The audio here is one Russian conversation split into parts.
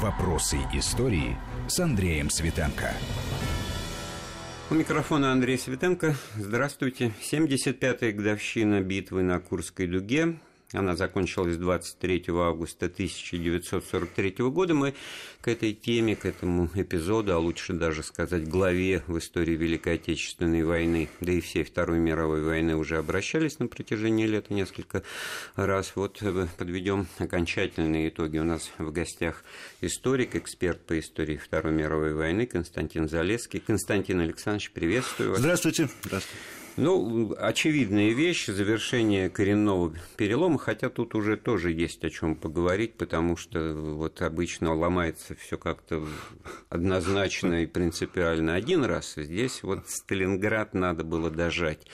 Вопросы истории с Андреем Светенко. У микрофона Андрей Светенко. Здравствуйте. 75-я годовщина битвы на Курской дуге. Она закончилась 23 августа 1943 года. Мы к этой теме, к этому эпизоду, а лучше даже сказать главе в истории Великой Отечественной войны, да и всей Второй мировой войны уже обращались на протяжении лета несколько раз. Вот э, подведем окончательные итоги. У нас в гостях историк, эксперт по истории Второй мировой войны Константин Залеский. Константин Александрович, приветствую вас. Здравствуйте. Здравствуйте. Ну, очевидная вещь, завершение коренного перелома, хотя тут уже тоже есть о чем поговорить, потому что вот обычно ломается все как-то однозначно и принципиально один раз. Здесь вот Сталинград надо было дожать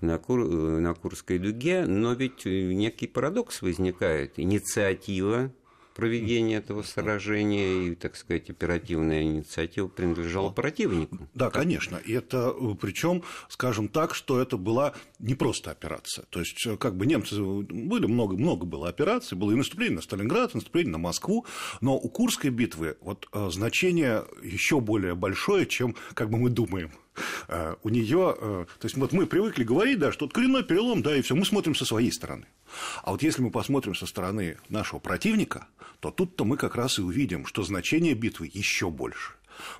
на, Кур... на Курской дуге, но ведь некий парадокс возникает. Инициатива проведение этого сражения и, так сказать, оперативная инициатива принадлежала противнику. Да, конечно. И это э, причем, скажем так, что это была не просто операция. То есть, э, как бы немцы были много, много было операций, было и наступление на Сталинград, и наступление на Москву, но у Курской битвы вот э, значение еще более большое, чем как бы мы думаем. У нее, то есть вот мы привыкли говорить, да, что коренной перелом, да, и все, мы смотрим со своей стороны. А вот если мы посмотрим со стороны нашего противника, то тут-то мы как раз и увидим, что значение битвы еще больше.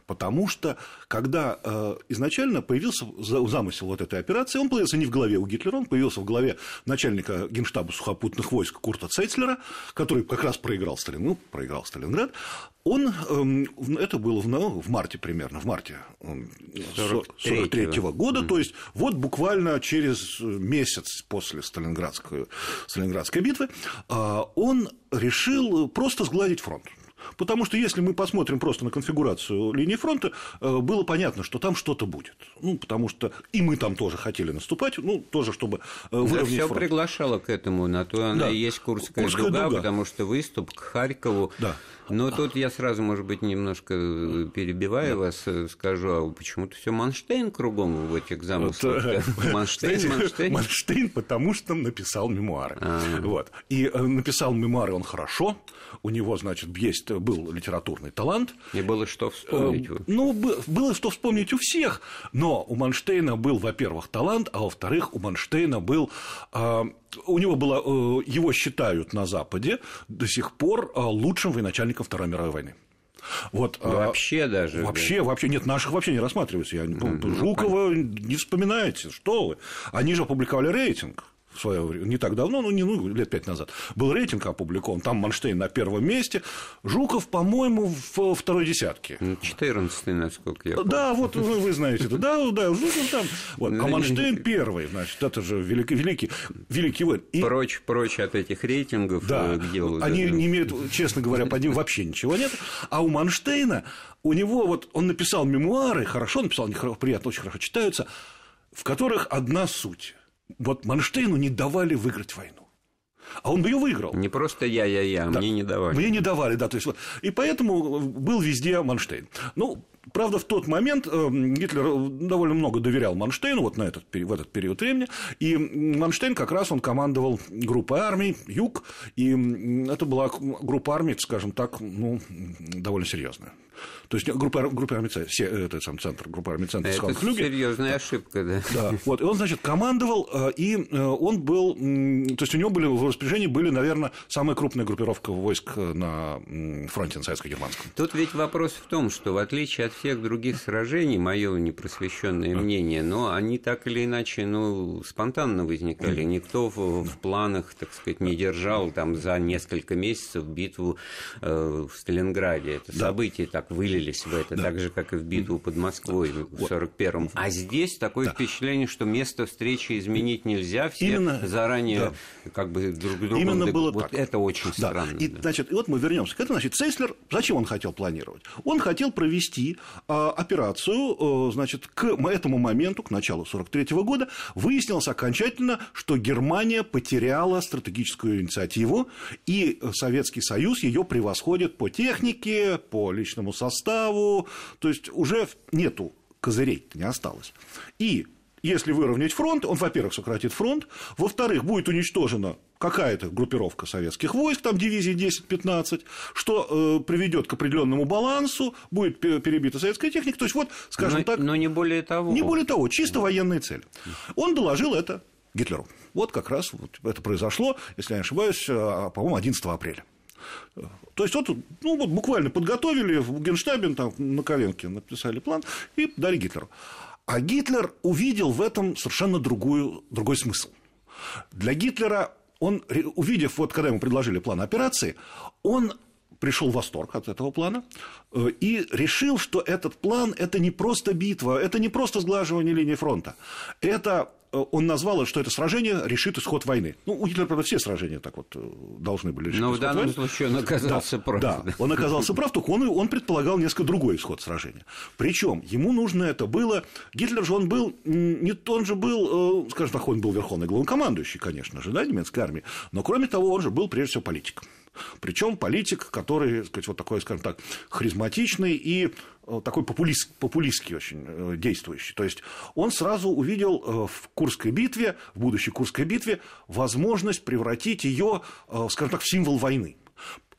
Потому что, когда э, изначально появился замысел вот этой операции, он появился не в голове у Гитлера, он появился в голове начальника генштаба сухопутных войск Курта Цейцлера, который как раз проиграл Сталин, ну, проиграл Сталинград, он, э, это было в, ну, в марте примерно, в марте 43 -го года, mm. то есть вот буквально через месяц после Сталинградской, Сталинградской битвы, э, он решил просто сгладить фронт. Потому что если мы посмотрим просто на конфигурацию линии фронта, э, было понятно, что там что-то будет. Ну, потому что и мы там тоже хотели наступать, ну, тоже чтобы э, выровнять да, все фронт. приглашало к этому, на то она да. и есть Курская, Курская дуга, дуга, потому что выступ к Харькову. Да. Но тут я сразу, может быть, немножко э, перебиваю да. вас, скажу, а почему-то все Манштейн кругом в этих замыслах. Манштейн, Манштейн. Манштейн, потому что написал мемуары. А. Вот. И написал мемуары он хорошо, у него, значит, есть был литературный талант. И было что вспомнить. Э, ну, было что вспомнить у всех, но у Манштейна был, во-первых, талант, а во-вторых, у Манштейна был э, у него было, э, его считают на Западе до сих пор лучшим военачальником Второй мировой войны. Вот, вообще даже. Вообще, да. вообще, нет, наших вообще не рассматривается. Я, mm-hmm. Жукова не вспоминаете, что вы. Они же опубликовали рейтинг в свое время, не так давно, ну, не ну, лет пять назад, был рейтинг опубликован, там Манштейн на первом месте, Жуков, по-моему, в второй десятке. 14 ну, насколько я помню. Да, вот вы, вы знаете это, да, да, Жуков там, вот, а Манштейн первый, значит, это же великий, великий, великий воин. И... Прочь, прочь от этих рейтингов, да, где они да, не имеют, честно говоря, по ним вообще ничего нет, а у Манштейна, у него вот, он написал мемуары, хорошо написал, они приятно, очень хорошо читаются, в которых одна суть вот Манштейну не давали выиграть войну. А он бы ее выиграл. Не просто я, я, я, да. мне не давали. Мне не давали, да. То есть, и поэтому был везде Манштейн. Ну, Правда, в тот момент э, Гитлер довольно много доверял Манштейну вот на этот, в этот период времени, и Манштейн как раз он командовал группой армий Юг, и это была группа армий, скажем так, ну, довольно серьезная. То есть группа, группа армий, это сам центр, группа армий центр Это серьезная ошибка, да. Да, вот, и он, значит, командовал, э, и э, он был, то есть у него были в распоряжении были, наверное, самая крупная группировка войск на фронте на советско-германском. Тут ведь вопрос в том, что в отличие от всех других сражений, мое непросвещенное мнение, но они так или иначе, ну, спонтанно возникали. Никто в, в планах, так сказать, не держал там за несколько месяцев битву э, в Сталинграде. Это да. события так вылились в это, да. так же, как и в битву под Москвой в 41-м. А здесь такое да. впечатление, что место встречи изменить нельзя, все Именно, заранее да. как бы друг другу... Именно было вот так. это очень да. странно. И, да. значит, и вот мы вернемся к этому. Значит, Цейслер, зачем он хотел планировать? Он хотел провести операцию, значит, к этому моменту, к началу 1943 года, выяснилось окончательно, что Германия потеряла стратегическую инициативу, и Советский Союз ее превосходит по технике, по личному составу, то есть уже нету козырей, не осталось. И если выровнять фронт, он, во-первых, сократит фронт, во-вторых, будет уничтожена какая-то группировка советских войск, там дивизии 10-15, что э, приведет к определенному балансу, будет перебита советская техника. То есть, вот, скажем но, так. Но не более того. Не более того, чисто военные цели. Он доложил это Гитлеру. Вот как раз вот это произошло, если я не ошибаюсь, а, по-моему, 11 апреля. То есть вот, ну, вот буквально подготовили в Генштабе, там на коленке написали план и дали Гитлеру. А Гитлер увидел в этом совершенно другую, другой смысл. Для Гитлера он, увидев, вот когда ему предложили план операции, он пришел в восторг от этого плана э, и решил, что этот план – это не просто битва, это не просто сглаживание линии фронта, это он назвал, что это сражение решит исход войны. Ну, у Гитлера, правда, все сражения так вот э, должны были решить Но в данном войны. случае он оказался да, прав. Да, он оказался прав, только он, он предполагал несколько другой исход сражения. Причем ему нужно это было... Гитлер же он был... Не, он же был, э, скажем так, он был верховный главнокомандующий, конечно же, да, немецкой армии, но кроме того, он же был прежде всего политиком. Причем политик, который, так сказать, вот такой, скажем так, харизматичный и э, такой популист, популистский очень э, действующий. То есть он сразу увидел э, в Курской битве, в будущей Курской битве, возможность превратить ее, скажем так, в символ войны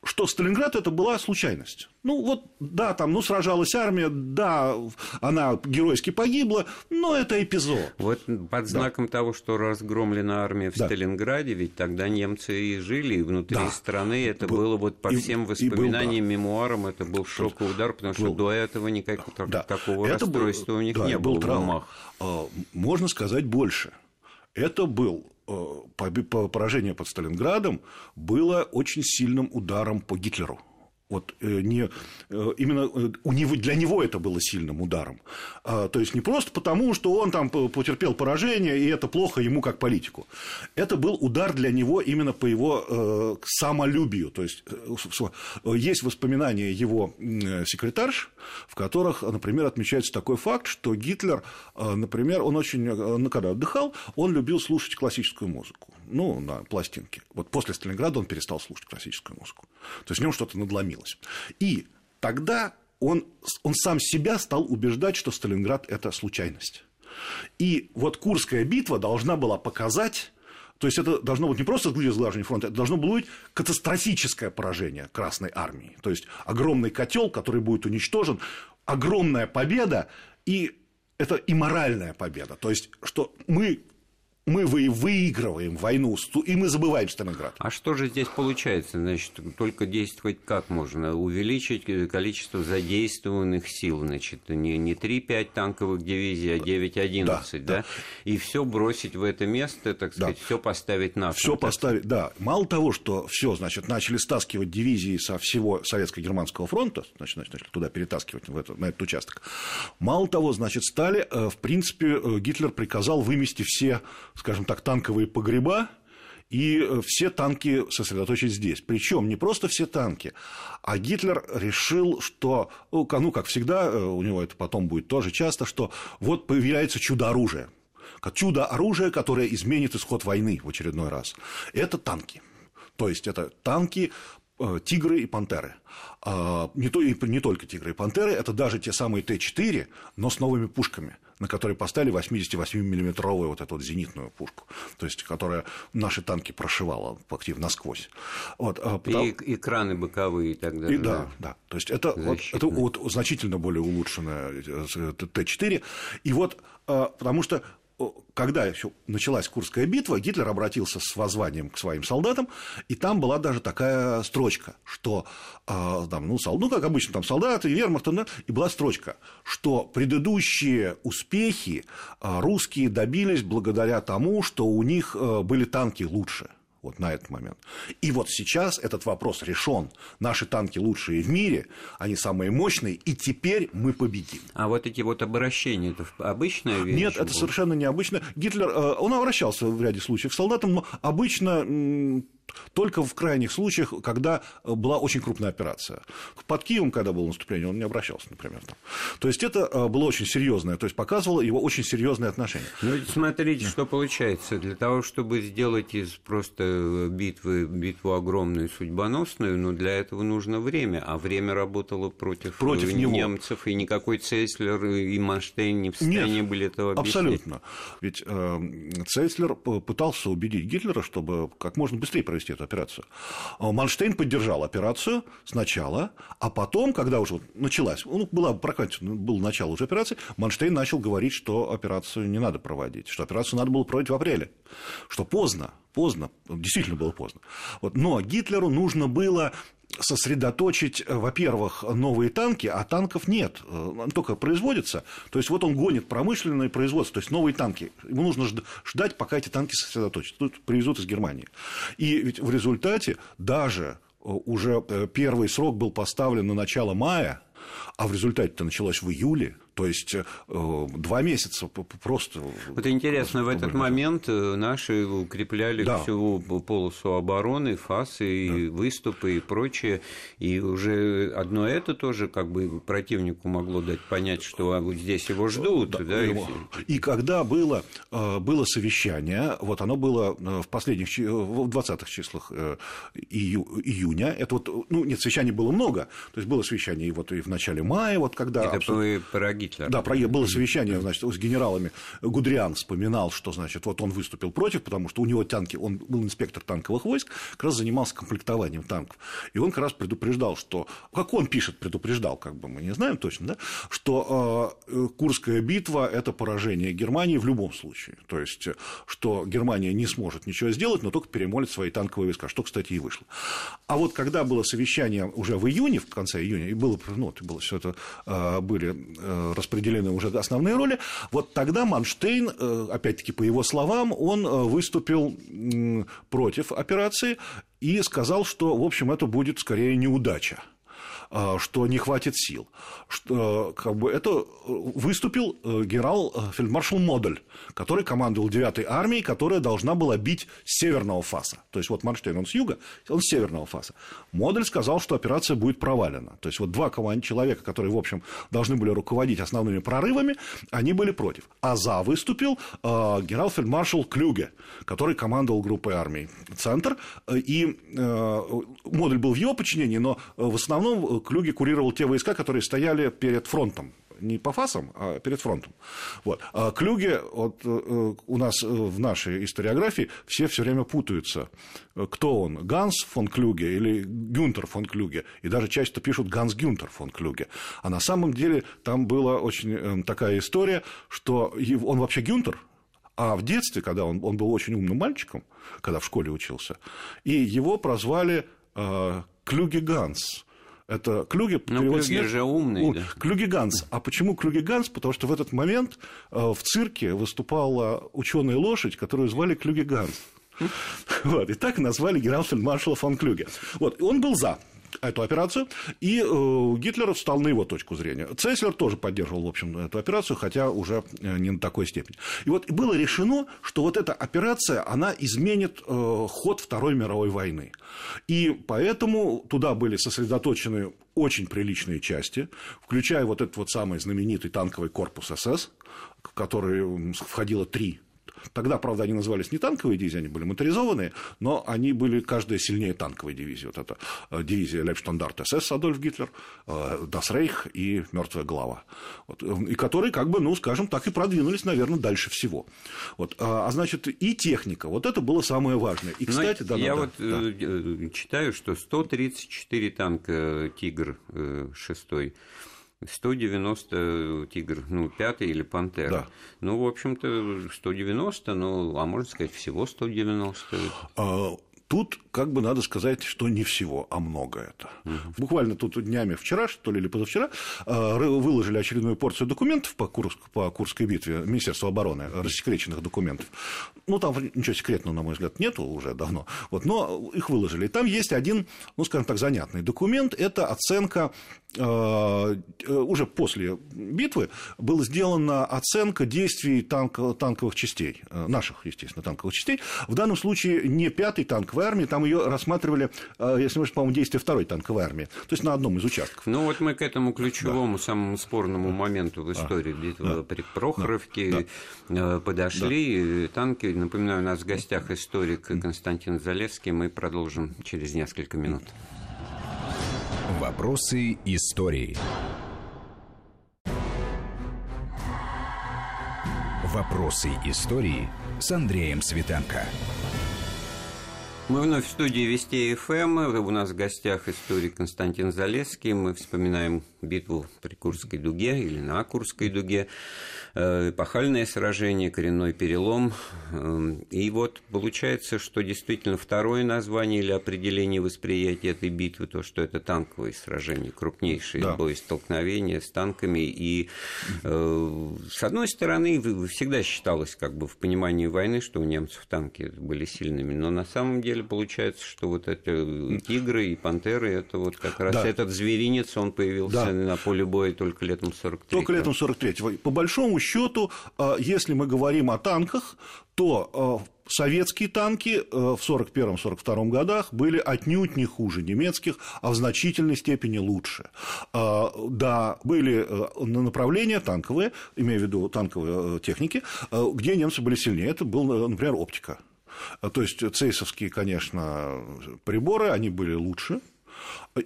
что Сталинград это была случайность. Ну вот, да, там, ну, сражалась армия, да, она геройски погибла, но это эпизод. Вот под знаком да. того, что разгромлена армия в да. Сталинграде, ведь тогда немцы и жили и внутри да. страны, это был, было вот по и, всем воспоминаниям, был, да. мемуарам, это был шоковый удар, потому что был. до этого никакого да. такого это расстройства был, у них да, не было травма. в умах. А, можно сказать больше. Это был поражение под Сталинградом было очень сильным ударом по Гитлеру. Вот э, не, э, именно э, у него, для него это было сильным ударом. А, то есть не просто потому, что он там потерпел поражение, и это плохо ему как политику. Это был удар для него именно по его самолюбию. То есть есть воспоминания его секретарш, в которых, например, отмечается такой факт, что Гитлер, например, он очень, когда отдыхал, он любил слушать классическую музыку. Ну, на пластинке. Вот после Сталинграда он перестал слушать классическую музыку. То есть в нем что-то надломилось изменилось. И тогда он, он сам себя стал убеждать, что Сталинград – это случайность. И вот Курская битва должна была показать, то есть это должно быть не просто сглаживание фронта, это должно было быть катастрофическое поражение Красной Армии. То есть огромный котел, который будет уничтожен, огромная победа, и это и моральная победа. То есть, что мы мы выигрываем войну, и мы забываем Сталинград. А что же здесь получается? Значит, только действовать как можно? Увеличить количество задействованных сил, значит, не, не 3-5 танковых дивизий, а 9-11, да, да? да? И все бросить в это место, так сказать, да. все поставить на Все поставить, да. Мало того, что все, значит, начали стаскивать дивизии со всего Советско-Германского фронта, значит, начали туда перетаскивать в это, на этот участок. Мало того, значит, стали, э, в принципе, э, Гитлер приказал вымести все скажем так, танковые погреба, и э, все танки сосредоточить здесь. Причем не просто все танки, а Гитлер решил, что, ну, ну, как всегда, э, у него это потом будет тоже часто, что вот появляется чудо-оружие. Чудо-оружие, которое изменит исход войны в очередной раз. Это танки. То есть это танки, э, тигры и пантеры. А, не, то, не только тигры и пантеры, это даже те самые Т-4, но с новыми пушками на которые поставили 88-миллиметровую вот эту вот зенитную пушку, то есть которая наши танки прошивала активно насквозь. Вот, а потому... И экраны боковые и так далее. И, да, да. То есть это, вот, это вот значительно более улучшенная э, Т-4. И вот а, потому что когда еще началась Курская битва, Гитлер обратился с воззванием к своим солдатам, и там была даже такая строчка, что, э, там, ну, ну, как обычно, там солдаты, вермахт, и была строчка, что предыдущие успехи э, русские добились благодаря тому, что у них э, были танки лучше вот на этот момент. И вот сейчас этот вопрос решен. Наши танки лучшие в мире, они самые мощные, и теперь мы победим. А вот эти вот обращения, это обычная вещь? Нет, это совершенно необычно. Гитлер, э, он обращался в ряде случаев к солдатам, но обычно только в крайних случаях, когда была очень крупная операция. Под Киевом, когда было наступление, он не обращался, например. Там. То есть это э, было очень серьезное, то есть показывало его очень серьезные отношения. Ну, смотрите, что получается. Для того, чтобы сделать из просто битвы битву огромную, судьбоносную, ну, для этого нужно время, а время работало против, против немцев, него. и никакой Цейслер и Манштейн не в состоянии Нет, были этого объяснить. Абсолютно. Ведь э, Цейслер пытался убедить Гитлера, чтобы как можно быстрее провести эту операцию. А Манштейн поддержал операцию сначала, а потом, когда уже началась, ну, была прокатена, было начало уже операции, Манштейн начал говорить, что операцию не надо проводить, что операцию надо было проводить в апреле, что поздно, поздно, действительно было поздно. Вот. Но Гитлеру нужно было сосредоточить, э, во-первых, новые танки, а танков нет, э, только производятся. То есть вот он гонит промышленное производство, то есть новые танки. Ему нужно ждать, пока эти танки сосредоточатся. Тут привезут из Германии. И ведь в результате даже э, уже первый срок был поставлен на начало мая, а в результате это началось в июле, то есть э, два месяца просто. Вот интересно, в этот момент э, наши укрепляли да. всю полосу обороны, фасы, и да. выступы и прочее. И уже одно это тоже как бы противнику могло дать понять, что а, вот здесь его ждут. Да, да, его. И, и когда было, э, было совещание, вот оно было в последних, в 20-х числах ию, июня, это вот, ну, нет, совещаний было много, то есть было совещание и вот и в начале мая, вот когда... Это абсолютно... пироги Гитлера. Да, про, было совещание значит, с генералами. Гудриан вспоминал, что значит, вот он выступил против, потому что у него танки, он был инспектор танковых войск, как раз занимался комплектованием танков. И он как раз предупреждал, что, как он пишет, предупреждал, как бы мы не знаем точно, да, что э, Курская битва – это поражение Германии в любом случае. То есть, что Германия не сможет ничего сделать, но только перемолит свои танковые войска, что, кстати, и вышло. А вот когда было совещание уже в июне, в конце июня, и было, ну, было все это, э, были э, распределены уже основные роли, вот тогда Манштейн, э, опять-таки по его словам, он э, выступил против операции и сказал, что, в общем, это будет скорее неудача. А, что не хватит сил. Что, как бы, это выступил э, генерал-фельдмаршал э, Модель, который командовал 9-й армией, которая должна была бить с северного фаса. То есть, вот Манштейн, он с юга, он с северного фаса. Модель сказал, что операция будет провалена. То есть, вот два человека, которые, в общем, должны были руководить основными прорывами, они были против. А за выступил э, генерал-фельдмаршал Клюге, который командовал группой армий «Центр». И э, Модель был в его подчинении, но в основном Клюги курировал те войска, которые стояли перед фронтом не по фасам, а перед фронтом. Вот. А Клюге, вот, э, у нас э, в нашей историографии все все время путаются. Кто он, Ганс фон Клюге или Гюнтер фон Клюге? И даже часто пишут Ганс Гюнтер фон Клюге. А на самом деле там была очень э, такая история, что он вообще Гюнтер, а в детстве, когда он, он был очень умным мальчиком, когда в школе учился, и его прозвали э, Клюге Ганс. Это Клюге. Ну, Клюге же умный. Да. Клюге Ганс. А почему Клюге Ганс? Потому что в этот момент э, в цирке выступала ученая лошадь, которую звали Клюге Ганс. Вот, и так назвали генерал-фельдмаршала фон Клюге. Вот, он был за эту операцию, и э, Гитлер встал на его точку зрения. Цейтцлер тоже поддерживал, в общем, эту операцию, хотя уже э, не на такой степени. И вот было решено, что вот эта операция, она изменит э, ход Второй мировой войны. И поэтому туда были сосредоточены очень приличные части, включая вот этот вот самый знаменитый танковый корпус СС, в который входило три Тогда, правда, они назывались не танковые дивизии, они были моторизованные, но они были каждая сильнее танковой дивизии. Вот это э, дивизия Лейбштандарт СС Адольф Гитлер, Дас э, Рейх и Мертвая глава. Вот, э, и которые, как бы, ну, скажем так, и продвинулись, наверное, дальше всего. Вот, а, а значит, и техника, вот это было самое важное. И, ну, кстати, да, Я да, вот да. читаю, что 134 танка «Тигр» 6 190 тигр, ну, пятый или пантера. Да. Ну, в общем-то, 190, ну, а можно сказать, всего 190. А, тут как бы надо сказать, что не всего, а много это. Угу. Буквально тут днями вчера, что ли, или позавчера, а, выложили очередную порцию документов по, Курск, по Курской битве Министерства обороны, рассекреченных документов. Ну, там ничего секретного, на мой взгляд, нету уже давно. Вот, но их выложили. И там есть один, ну, скажем так, занятный документ. Это оценка Э, уже после битвы была сделана оценка действий танк, танковых частей, э, наших, естественно, танковых частей. В данном случае не пятой танковой армии, там ее рассматривали, э, если мы по-моему, действия второй танковой армии, то есть на одном из участков. Ну вот мы к этому ключевому, да. самому спорному моменту в истории а, битвы да. при Прохоровке да. подошли. Да. Танки, напоминаю, у нас в гостях историк Константин Залевский. Мы продолжим через несколько минут. Вопросы истории. Вопросы истории с Андреем Светенко. Мы вновь в студии Вести ФМ. У нас в гостях историк Константин Залесский. Мы вспоминаем битву при Курской дуге или на Курской дуге. Э, эпохальное сражение, коренной перелом. Эм, и вот получается, что действительно второе название или определение восприятия этой битвы, то, что это танковые сражения, крупнейшие да. боестолкновения с танками. И э, с одной стороны, всегда считалось как бы в понимании войны, что у немцев танки были сильными, но на самом деле получается, что вот это тигры и пантеры, это вот как раз да. этот зверинец, он появился да. на поле боя только летом 43 Только летом 43 По большому счету, а, если мы говорим о танках, то а, советские танки а, в 1941-1942 годах были отнюдь не хуже немецких, а в значительной степени лучше. Да, были направления танковые, имею в виду танковые техники, где немцы были сильнее. Это был, например, оптика. То есть цейсовские, конечно, приборы, они были лучше,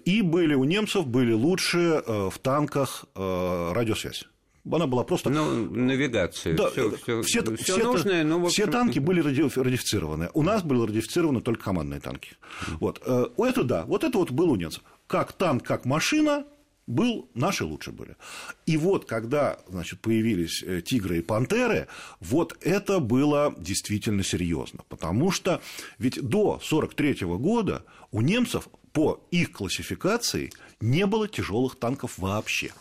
и были у немцев были лучше в танках радиосвязь. Она была просто... Ну, навигация. Да, все, все, все, все, все нужное, но, общем... все танки были радифицированы. У нас были радифицированы только командные танки. Вот. Э, это да, вот это вот был у немцев. Как танк, как машина, был, наши лучше были. И вот, когда значит, появились э, тигры и пантеры, вот это было действительно серьезно. Потому что ведь до 1943 года у немцев по их классификации не было тяжелых танков вообще.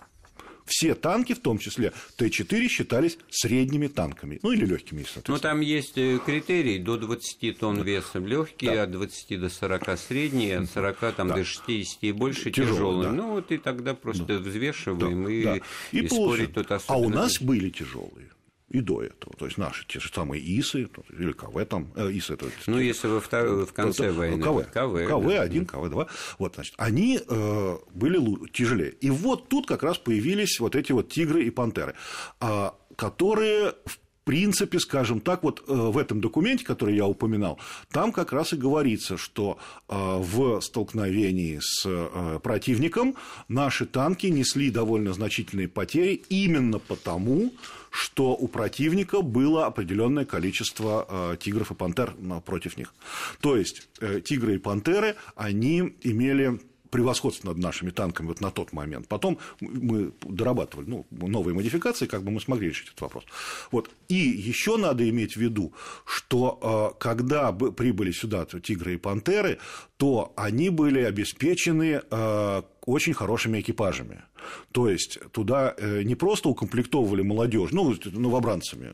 Все танки, в том числе Т-4, считались средними танками, ну или легкими, соответственно. Но там есть э, критерий до 20 тонн весом легкие, да. от 20 до 40 средние, от 40 там, да. до 60 и больше тяжелые. Да. Ну вот и тогда просто да. взвешиваем да. и, да. и, и спорить тут особенно. А у нас были тяжелые и до этого. То есть наши те же самые ИСы, или КВ там, э, ИСы это... Ну, если во второй, в конце войны. КВ, КВ, КВ-1, да. КВ-2. Вот, значит, они э, были тяжелее. И вот тут как раз появились вот эти вот тигры и пантеры, э, которые в принципе, скажем так, вот э, в этом документе, который я упоминал, там как раз и говорится, что э, в столкновении с э, противником наши танки несли довольно значительные потери именно потому, что у противника было определенное количество тигров и пантер против них. То есть тигры и пантеры, они имели превосходство над нашими танками вот на тот момент. Потом мы дорабатывали ну, новые модификации, как бы мы смогли решить этот вопрос. Вот. И еще надо иметь в виду, что э, когда прибыли сюда тигры и пантеры, то они были обеспечены э, очень хорошими экипажами. То есть туда э, не просто укомплектовывали молодежь, ну, новобранцами,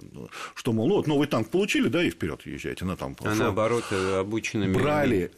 что, мол, ну, вот новый танк получили, да, и вперед езжайте на там. А наоборот, обученными. Брали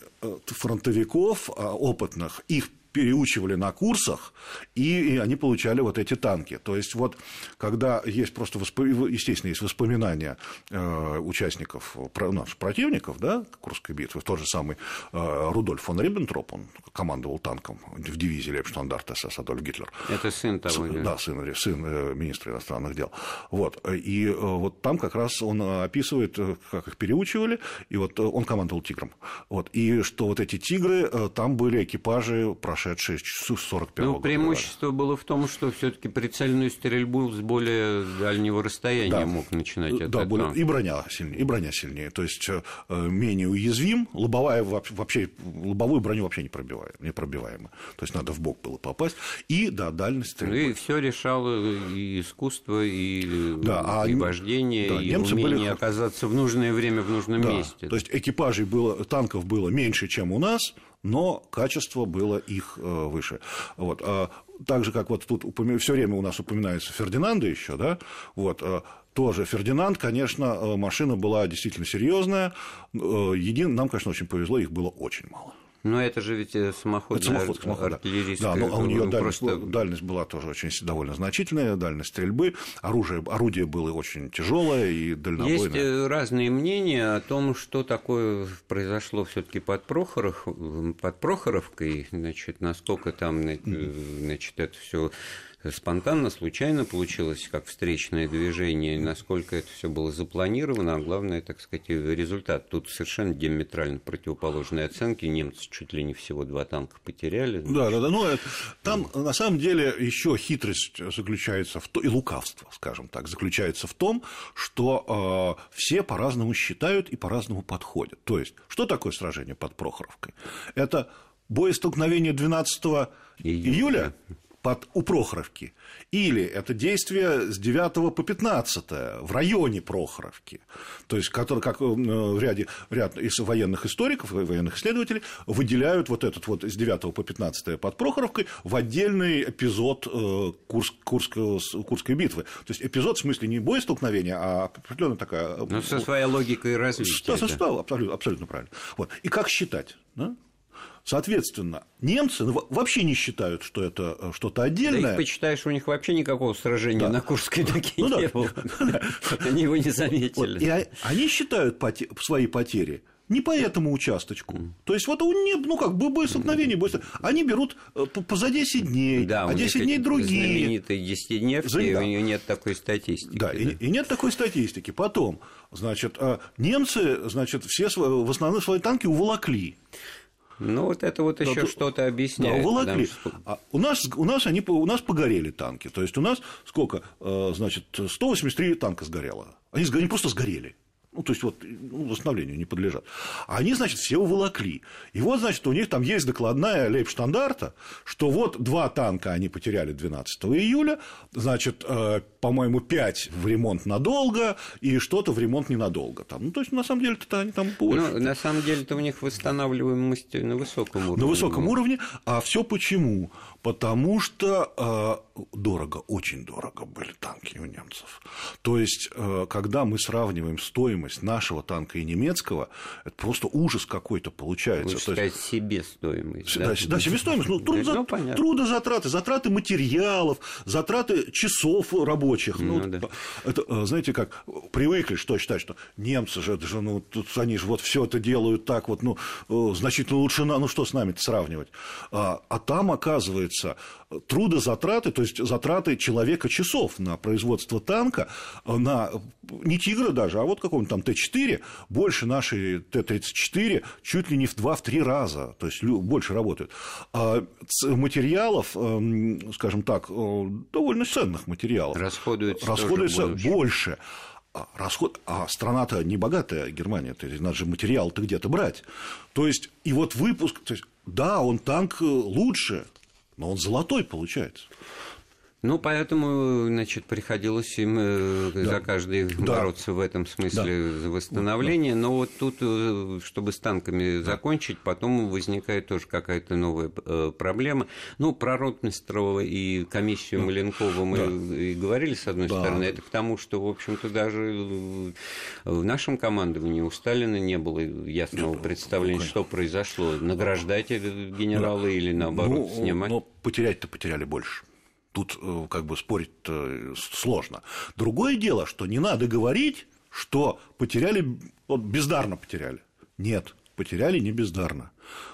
фронтовиков а, опытных, их переучивали на курсах, и, они получали вот эти танки. То есть, вот когда есть просто, восп... естественно, есть воспоминания э, участников, наших противников, да, Курской битвы, тот же самый э, Рудольф фон Риббентроп, он командовал танком в дивизии Лейбштандарта СС Адольф Гитлер. Это сын того, сын, Да, сын, сын э, министра иностранных дел. Вот. И вот там как раз он описывает, как их переучивали, и вот он командовал «Тигром». Вот. И что вот эти «Тигры», там были экипажи, прошедшие прошедшие с 45 ну, года. Преимущество было в том, что все-таки прицельную стрельбу с более дальнего расстояния да. мог начинать это. Да, более, и броня сильнее, и броня сильнее. То есть э, менее уязвим, лобовая вообще лобовую броню вообще не пробиваем, не пробиваема. То есть надо в бок было попасть. И да, дальность стрельбы. Ну, и все решало и искусство, и, да, и а, вождение, да, и немцы умение были... оказаться в нужное время в нужном да, месте. То есть экипажей было, танков было меньше, чем у нас, но качество было их э, выше. Вот. А так же, как вот тут все время у нас упоминается Фердинанда еще, да, вот, э, тоже Фердинанд, конечно, э, машина была действительно серьезная. Един... Нам, конечно, очень повезло, их было очень мало. Но это же ведь э, самоходная это самоход, самоход, артиллерийская. Да, ну, а у нее дальность, просто... дальность была тоже очень довольно значительная, дальность стрельбы, оружие, орудие было очень тяжелое и дальнобойное. Есть э, разные мнения о том, что такое произошло все-таки под, Прохоров, под Прохоровкой, значит, насколько там, значит, это все спонтанно, случайно получилось, как встречное движение, насколько это все было запланировано, а главное, так сказать, результат. Тут совершенно диаметрально противоположные оценки. Немцы чуть ли не всего два танка потеряли. Да, да, да. Но ну, там на самом деле еще хитрость заключается в том, и лукавство, скажем так, заключается в том, что э, все по-разному считают и по-разному подходят. То есть, что такое сражение под Прохоровкой? Это боестолкновение 12 июля, июля под, у Прохоровки, или это действие с 9 по 15 в районе Прохоровки, то есть, который, как э, в ряде, ряд из военных историков и военных исследователей выделяют вот этот вот с 9 по 15 под Прохоровкой в отдельный эпизод э, Курск, Курской, Курской битвы. То есть, эпизод в смысле не боестолкновения, а определенная такая... Ну, со своей логикой развития. Да, да. Абсолютно, абсолютно правильно. Вот. И как считать? Да? Соответственно, немцы ну, вообще не считают, что это э, что-то отдельное. Да их почитаешь, у них вообще никакого сражения да. на Курской дуге ну, не да. было. Они его не заметили. И они считают свои потери не по этому участочку. То есть вот у них, ну как бы боестолкновение, боестолкновение. Они берут э, по 10 дней, да, а 10 дней другие. Знаменитые 10-дневки, За... да. у нее нет такой статистики. Да, да. И, и нет такой статистики. Потом, значит, э, немцы, значит, все в основном свои танки уволокли. Ну, вот это вот еще да, что-то объясняет. Да, уволокли. Что... А у, нас, у, нас они, у нас погорели танки. То есть, у нас сколько? Э, значит, 183 танка сгорело. Они, они просто сгорели ну, то есть, вот, ну, восстановлению не подлежат. А они, значит, все уволокли. И вот, значит, у них там есть докладная лейбштандарта, что вот два танка они потеряли 12 июля, значит, э, по-моему, пять в ремонт надолго и что-то в ремонт ненадолго. Там. Ну, то есть, на самом деле-то они там больше. Ну, на самом деле-то у них восстанавливаемость на высоком уровне. На высоком уровне. А все почему? Потому что э, дорого, очень дорого были танки у немцев. То есть, э, когда мы сравниваем стоимость нашего танка и немецкого, это просто ужас какой-то получается. Сказать, есть... себестоимость. Да, да, да себестоимость. Ну, труд, ну, за... трудозатраты, затраты материалов, затраты часов рабочих. Ну, ну, да. это, э, знаете, как привыкли что считать, что немцы же, это же, ну, тут они же вот все это делают так вот, ну, э, значительно лучше, ну, что с нами-то сравнивать. А, а там, оказывается, трудозатраты, то есть затраты человека часов на производство танка, на не Тигра даже, а вот какого-нибудь там Т-4, больше нашей Т-34 чуть ли не в 2-3 раза, то есть больше работают. А материалов, эм, скажем так, э, довольно ценных материалов. Расходуется, расходуется больше. А расход, а страна-то не богатая, Германия, то есть надо же материал-то где-то брать. То есть, и вот выпуск, то есть, да, он танк лучше, но он золотой получается. Ну, поэтому, значит, приходилось им э, да. за каждый да. бороться в этом смысле да. за восстановление. Да. Но вот тут, э, чтобы с танками да. закончить, потом возникает тоже какая-то новая э, проблема. Ну, про Ротмистрова и комиссию Маленкова мы да. и говорили, с одной да. стороны. Это к тому, что, в общем-то, даже в нашем командовании у Сталина не было ясного да, представления, что произошло. Награждать генерала да. или, наоборот, ну, снимать. Но потерять-то потеряли больше. Тут э, как бы спорить сложно. Другое дело, что не надо говорить, что потеряли, вот бездарно потеряли. Нет, потеряли не бездарно.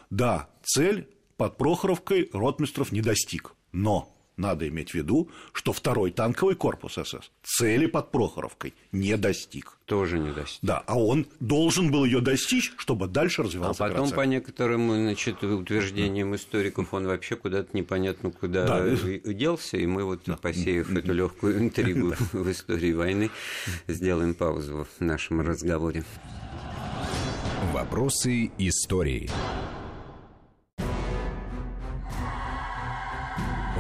Да, цель под Прохоровкой Ротмистров не достиг, но надо иметь в виду, что второй танковый корпус СС цели под Прохоровкой не достиг. Тоже не достиг. Да, а он должен был ее достичь, чтобы дальше развивалась А потом, операция. по некоторым значит, утверждениям историков, он вообще куда-то непонятно куда да. делся, и мы вот, да. посеяв эту легкую интригу в истории войны, сделаем паузу в нашем разговоре. Вопросы истории.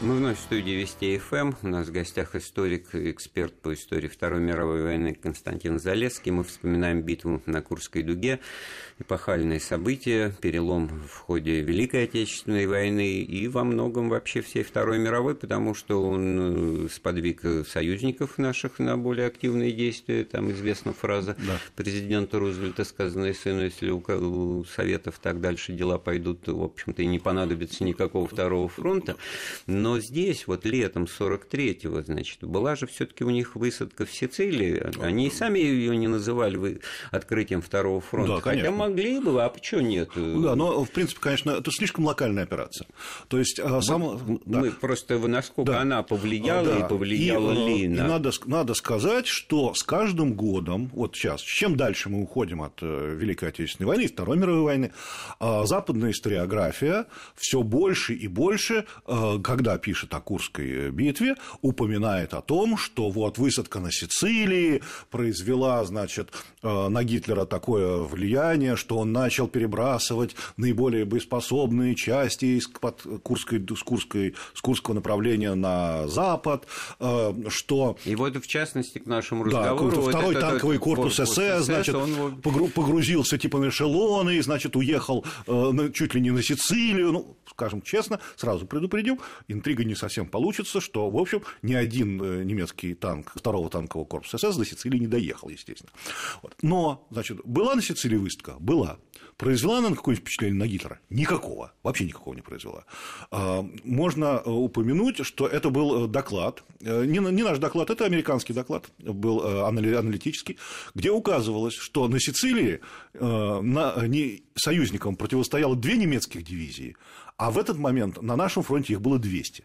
Мы вновь в студии Вести ФМ. У нас в гостях историк, эксперт по истории Второй мировой войны Константин Залесский. Мы вспоминаем битву на Курской дуге, эпохальные события, перелом в ходе Великой Отечественной войны и во многом вообще всей Второй мировой, потому что он э, сподвиг союзников наших на более активные действия. Там известна фраза да. президента Рузвельта, сказанная сыну, если у Советов так дальше дела пойдут, в общем-то, и не понадобится никакого второго фронта. Но но здесь, вот летом 43-го, значит, была же все таки у них высадка в Сицилии. Они и сами ее не называли открытием второго фронта. Да, Хотя могли бы, а почему нет? Да, но, в принципе, конечно, это слишком локальная операция. То есть, мы, а, сам... мы да. просто насколько да. она повлияла да. и повлияла и, ли и на... надо, надо сказать, что с каждым годом, вот сейчас, чем дальше мы уходим от э, Великой Отечественной войны и Второй мировой войны, а, западная историография все больше и больше, э, когда пишет о Курской э, битве, упоминает о том, что вот высадка на Сицилии произвела, значит, э, на Гитлера такое влияние, что он начал перебрасывать наиболее боеспособные части из Курской, с, Курской, с Курского направления на запад, э, что... И вот, в частности, к нашему разговору... Да, второй вот танковый корпус, корпус СС, значит, он... погрузился типа на эшелоны, значит, уехал чуть ли не на Сицилию, ну, скажем честно, сразу предупредим, интрига не совсем получится, что, в общем, ни один э, немецкий танк второго танкового корпуса СС до Сицилии не доехал, естественно. Вот. Но, значит, была на Сицилии выставка? Была. Произвела она какое-нибудь впечатление на Гитлера? Никакого. Вообще никакого не произвела. А, можно э, упомянуть, что это был э, доклад, не наш доклад, это американский доклад, был аналитический, где указывалось, что на Сицилии союзникам противостояло две немецких дивизии, а в этот момент на нашем фронте их было 200.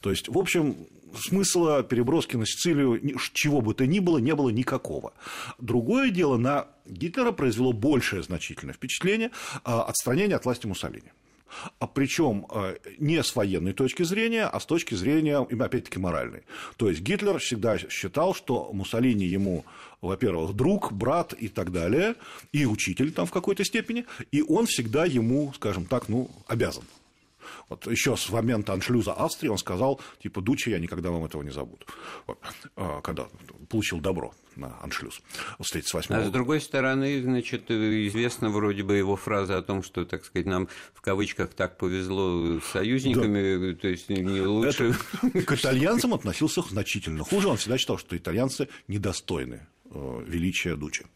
То есть, в общем, смысла переброски на Сицилию чего бы то ни было не было никакого. Другое дело, на Гитлера произвело большее значительное впечатление а, отстранение от власти Муссолини. А причем а, не с военной точки зрения, а с точки зрения, опять-таки, моральной. То есть Гитлер всегда считал, что Муссолини ему, во-первых, друг, брат и так далее, и учитель там в какой-то степени, и он всегда ему, скажем так, ну, обязан. Вот еще с момента аншлюза Австрии он сказал, типа, Дучи, я никогда вам этого не забуду. Вот, а, когда получил добро на аншлюз с 38 А с другой стороны, значит, известна вроде бы его фраза о том, что, так сказать, нам в кавычках так повезло с союзниками, да. то есть не лучше... Это к итальянцам относился значительно хуже. Он всегда считал, что итальянцы недостойны э, величия Дучи.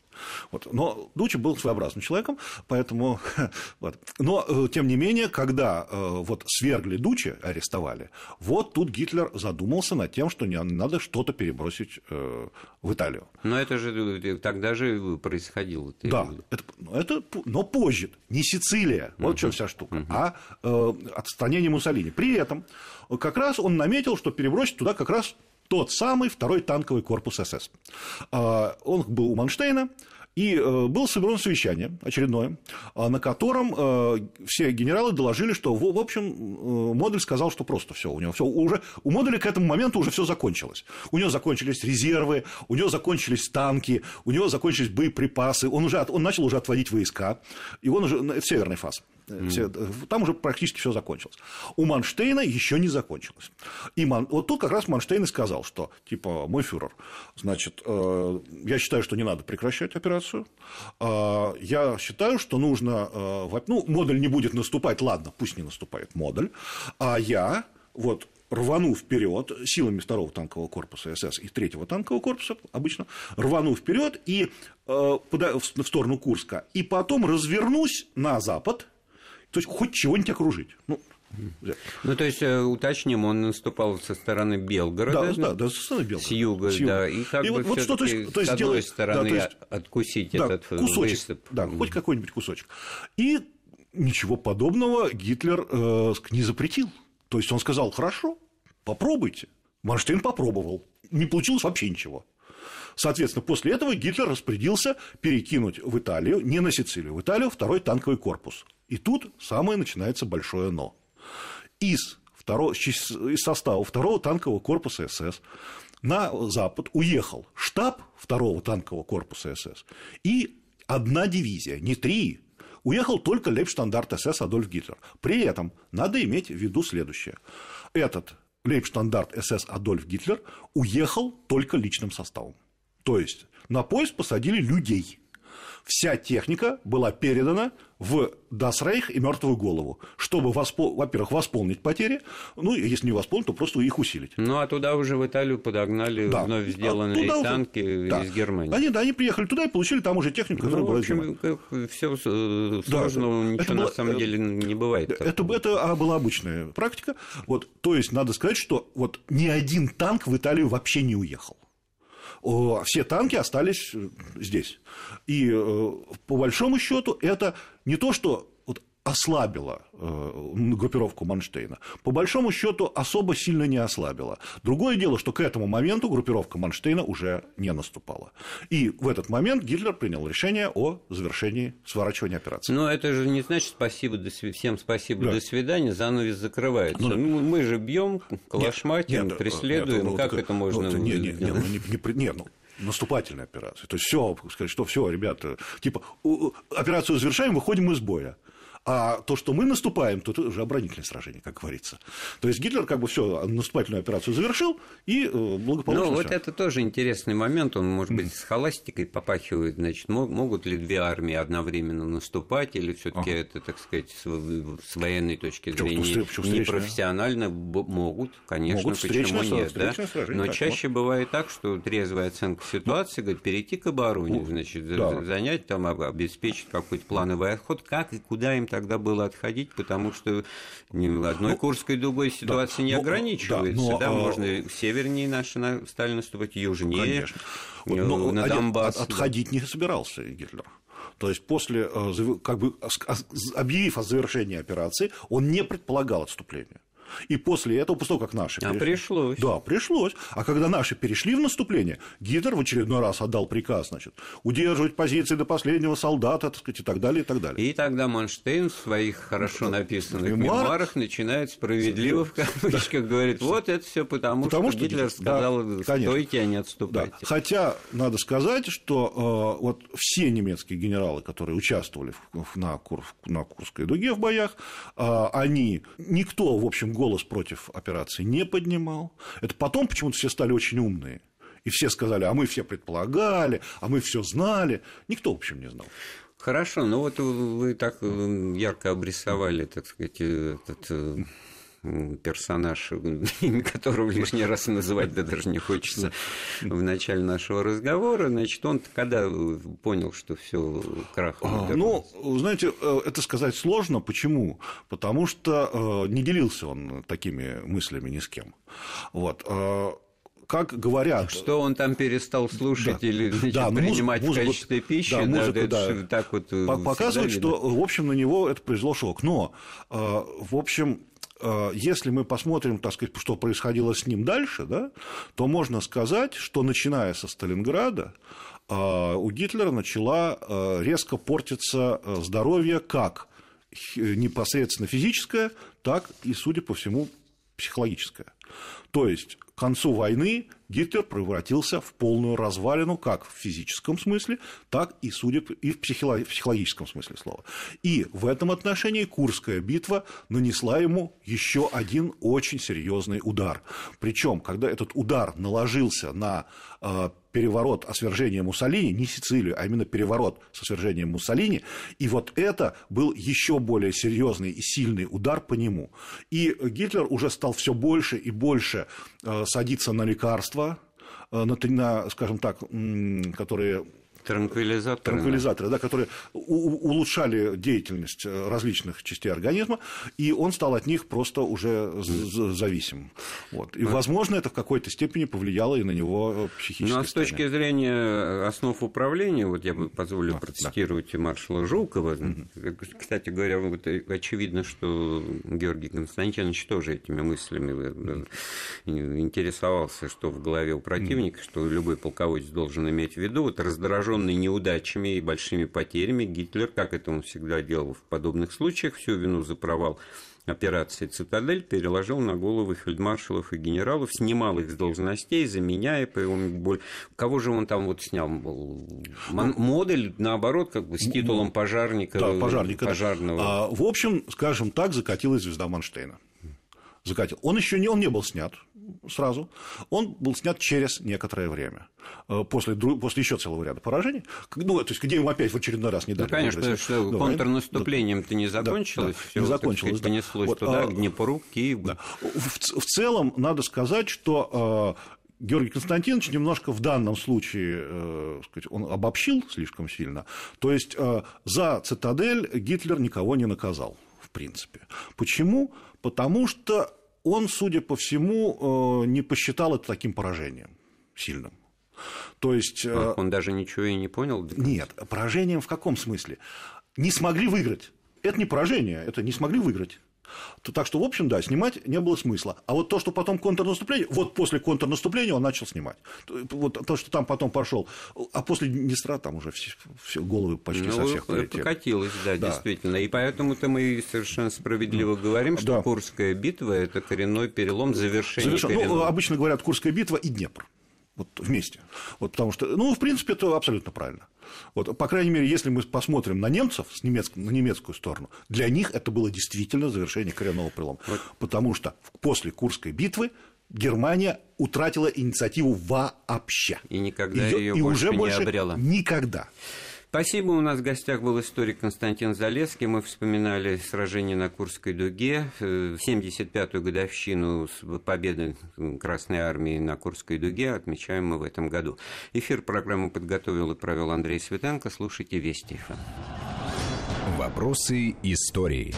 Вот. Но Дучи был своеобразным человеком, поэтому... Вот. Но, э, тем не менее, когда э, вот свергли Дучи, арестовали, вот тут Гитлер задумался над тем, что не надо что-то перебросить э, в Италию. Но это же тогда же происходило. Да, это, это, но позже, не Сицилия, вот в чем вся штука, а э, отстранение Муссолини. При этом как раз он наметил, что перебросить туда как раз тот самый второй танковый корпус СС. А, он был у Манштейна, и э, было собрано совещание очередное, а, на котором э, все генералы доложили, что, в общем, э, Модуль сказал, что просто все у него все уже у Модуля к этому моменту уже все закончилось. У него закончились резервы, у него закончились танки, у него закончились боеприпасы, он уже он начал уже отводить войска, и он уже это северный фаз. Все, там уже практически все закончилось. У Манштейна еще не закончилось. И Ман, вот тут как раз Манштейн и сказал, что типа мой фюрер, значит, э, я считаю, что не надо прекращать операцию. Э, я считаю, что нужно, э, ну, модуль не будет наступать, ладно, пусть не наступает модуль, а я вот рвану вперед силами второго танкового корпуса СС и третьего танкового корпуса обычно рвану вперед и э, в сторону Курска и потом развернусь на запад то есть хоть чего-нибудь окружить. Ну, ну, то есть, э, уточним, он наступал со стороны Белгорода. Да, да, да со стороны Белгорода. С юга, с юга. да. И как и бы вот, что, то есть, то есть, с одной делает, стороны, да, есть, откусить да, этот кусочек, выступ. Да, хоть какой-нибудь кусочек. И ничего подобного Гитлер э, не запретил. То есть, он сказал, хорошо, попробуйте. Манштейн попробовал. Не получилось вообще ничего. Соответственно, после этого Гитлер распорядился перекинуть в Италию, не на Сицилию, в Италию второй танковый корпус. И тут самое начинается большое «но». Из, второго, из состава второго танкового корпуса СС на запад уехал штаб второго танкового корпуса СС и одна дивизия, не три, уехал только лейбштандарт СС Адольф Гитлер. При этом надо иметь в виду следующее. Этот лейбштандарт СС Адольф Гитлер уехал только личным составом. То есть на поезд посадили людей. Вся техника была передана в Дасрейх и мертвую голову, чтобы, воспол... во-первых, восполнить потери, ну, если не восполнить, то просто их усилить. Ну, а туда уже в Италию подогнали да. вновь сделанные а танки да. из Германии. Они, да, они приехали туда и получили там уже технику, которая ну, была в все сложного, да. ничего это на было... самом деле не бывает. Это, это, это была обычная практика. Вот, то есть, надо сказать, что вот ни один танк в Италию вообще не уехал все танки остались э, здесь. И э, по большому счету это не то, что ослабила э, группировку Манштейна. По большому счету особо сильно не ослабила. Другое дело, что к этому моменту группировка Манштейна уже не наступала. И в этот момент Гитлер принял решение о завершении сворачивания операции. Но это же не значит спасибо, до св... всем спасибо, да. до свидания, занавес закрывается. Ну, ну, мы же бьем, калашматим, нет, преследуем. Нет, ну, как это можно... Ну, не, не, не, ну, не, не, не, ну, наступательная операция. То есть все, сказать, что все, ребята, типа операцию завершаем, выходим из боя. А то, что мы наступаем, то это уже оборонительное сражение, как говорится. То есть Гитлер как бы все наступательную операцию завершил и э, благополучно. Ну, вот это тоже интересный момент. Он, может быть, с холастикой попахивает. Значит, могут ли две армии одновременно наступать, или все-таки ага. это, так сказать, с военной точки зрения непрофессионально могут, конечно, могут почему нет, да? Но так, чаще вот. бывает так, что трезвая оценка ситуации, говорит, перейти к обороне, значит, да. занять там, обеспечить какой-то плановый отход, как и куда им тогда было отходить, потому что одной ну, Курской дугой ситуация да, не но, ограничивается. Да, но, да, а, можно севернее наши стали наступать, южнее, конечно. Э, но, на Донбасс. От, отходить да. не собирался Гитлер. То есть после, э, как бы объявив о завершении операции, он не предполагал отступления. И после этого, после того, как наши... А перешли, пришлось. Да, пришлось. А когда наши перешли в наступление, Гитлер в очередной раз отдал приказ, значит, удерживать позиции до последнего солдата, так сказать, и так далее, и так далее. И тогда Манштейн в своих хорошо написанных мемуарах, мемуарах начинает справедливо, в кавычках, говорит, вот это все потому, потому что, что Гитлер сказал, да, стойте, а не отступайте. Да. Хотя, надо сказать, что э, вот все немецкие генералы, которые участвовали в, на, Кур, на Курской дуге в боях, э, они, никто, в общем, голос против операции не поднимал. Это потом почему-то все стали очень умные. И все сказали, а мы все предполагали, а мы все знали. Никто, в общем, не знал. Хорошо, ну вот вы так э, ярко обрисовали, так сказать, этот э, персонаж, имя которого лишний раз называть да даже не хочется в начале нашего разговора, значит, он когда понял, что все крах. А, ну, знаете, э, это сказать сложно. Почему? Потому что э, не делился он такими мыслями ни с кем. Вот э, как говорят. Что он там перестал слушать да, или значит, да, принимать музыку, в качестве пищи, да, музыку, да, да, так вот показывает, что, в общем, на него это произвело шок. Но, в общем, Э, если мы посмотрим, так сказать, что происходило с ним дальше, да, то можно сказать, что начиная со Сталинграда э, у Гитлера начала э, резко портиться здоровье как непосредственно физическое, так и, судя по всему, психологическое. То есть к концу войны Гитлер превратился в полную развалину как в физическом смысле, так и, судя и в психологическом смысле слова. И в этом отношении Курская битва нанесла ему еще один очень серьезный удар. Причем, когда этот удар наложился на э, переворот о свержении Муссолини, не Сицилию, а именно переворот со свержением Муссолини, и вот это был еще более серьезный и сильный удар по нему. И Гитлер уже стал все больше и больше э, садиться на лекарства, э, на, на, скажем так, которые Транквилизаторы. Транквилизаторы, да, которые улучшали деятельность э, различных частей организма, и он стал от них просто уже зависим. Вот. И, возможно, это в какой-то степени повлияло и на него э, психически. Ну, а с точки зрения основ управления, вот я бы позволю да, процитировать да. маршала Жукова. Угу. Кстати говоря, вот очевидно, что Георгий Константинович тоже этими мыслями интересовался, что в голове у противника, что любой полководец должен иметь в виду. Вот раздражен пораженный неудачами и большими потерями, Гитлер, как это он всегда делал в подобных случаях, всю вину за провал операции «Цитадель» переложил на головы фельдмаршалов и генералов, снимал их с должностей, заменяя по его боль. Кого же он там вот снял? Модель, наоборот, как бы с титулом пожарника, да, пожарника пожарного. А, в общем, скажем так, закатилась звезда Манштейна закатил. Он еще не, он не был снят сразу, он был снят через некоторое время, э, после, после еще целого ряда поражений, ну, то есть, где ему опять в очередной раз не дали. Ну, конечно, потому что да, контрнаступлением-то не закончилось, да, все, не закончилось, сказать, да. понеслось вот, туда, а, к Днепру, Киев. Да. В, в целом, надо сказать, что э, Георгий Константинович немножко в данном случае, э, сказать, он обобщил слишком сильно. То есть э, за цитадель Гитлер никого не наказал, в принципе. Почему? Потому что он, судя по всему, э, не посчитал это таким поражением сильным. То есть... Э, он даже ничего и не понял? Нет, поражением в каком смысле? Не смогли выиграть. Это не поражение, это не смогли выиграть. Так что, в общем, да, снимать не было смысла. А вот то, что потом контрнаступление, вот после контрнаступления он начал снимать. Вот то, что там потом пошел, а после Днестра там уже все, все головы почти ну, со всех полетели. покатилось, да, да, действительно. И поэтому-то мы совершенно справедливо говорим, что да. Курская битва – это коренной перелом завершения. Завершен. Ну, обычно говорят Курская битва и Днепр вот вместе. Вот потому что, ну, в принципе, это абсолютно правильно. Вот, по крайней мере, если мы посмотрим на немцев, с немецк... на немецкую сторону, для них это было действительно завершение коренного прелома. Вот. Потому что после Курской битвы Германия утратила инициативу вообще. И никогда ее и больше уже не больше обрела. Никогда. Спасибо. У нас в гостях был историк Константин Залеский. Мы вспоминали сражение на Курской дуге, 75-ю годовщину победы Красной Армии на Курской дуге отмечаем мы в этом году. Эфир программы подготовил и провел Андрей Светенко. Слушайте Вести. Вопросы истории.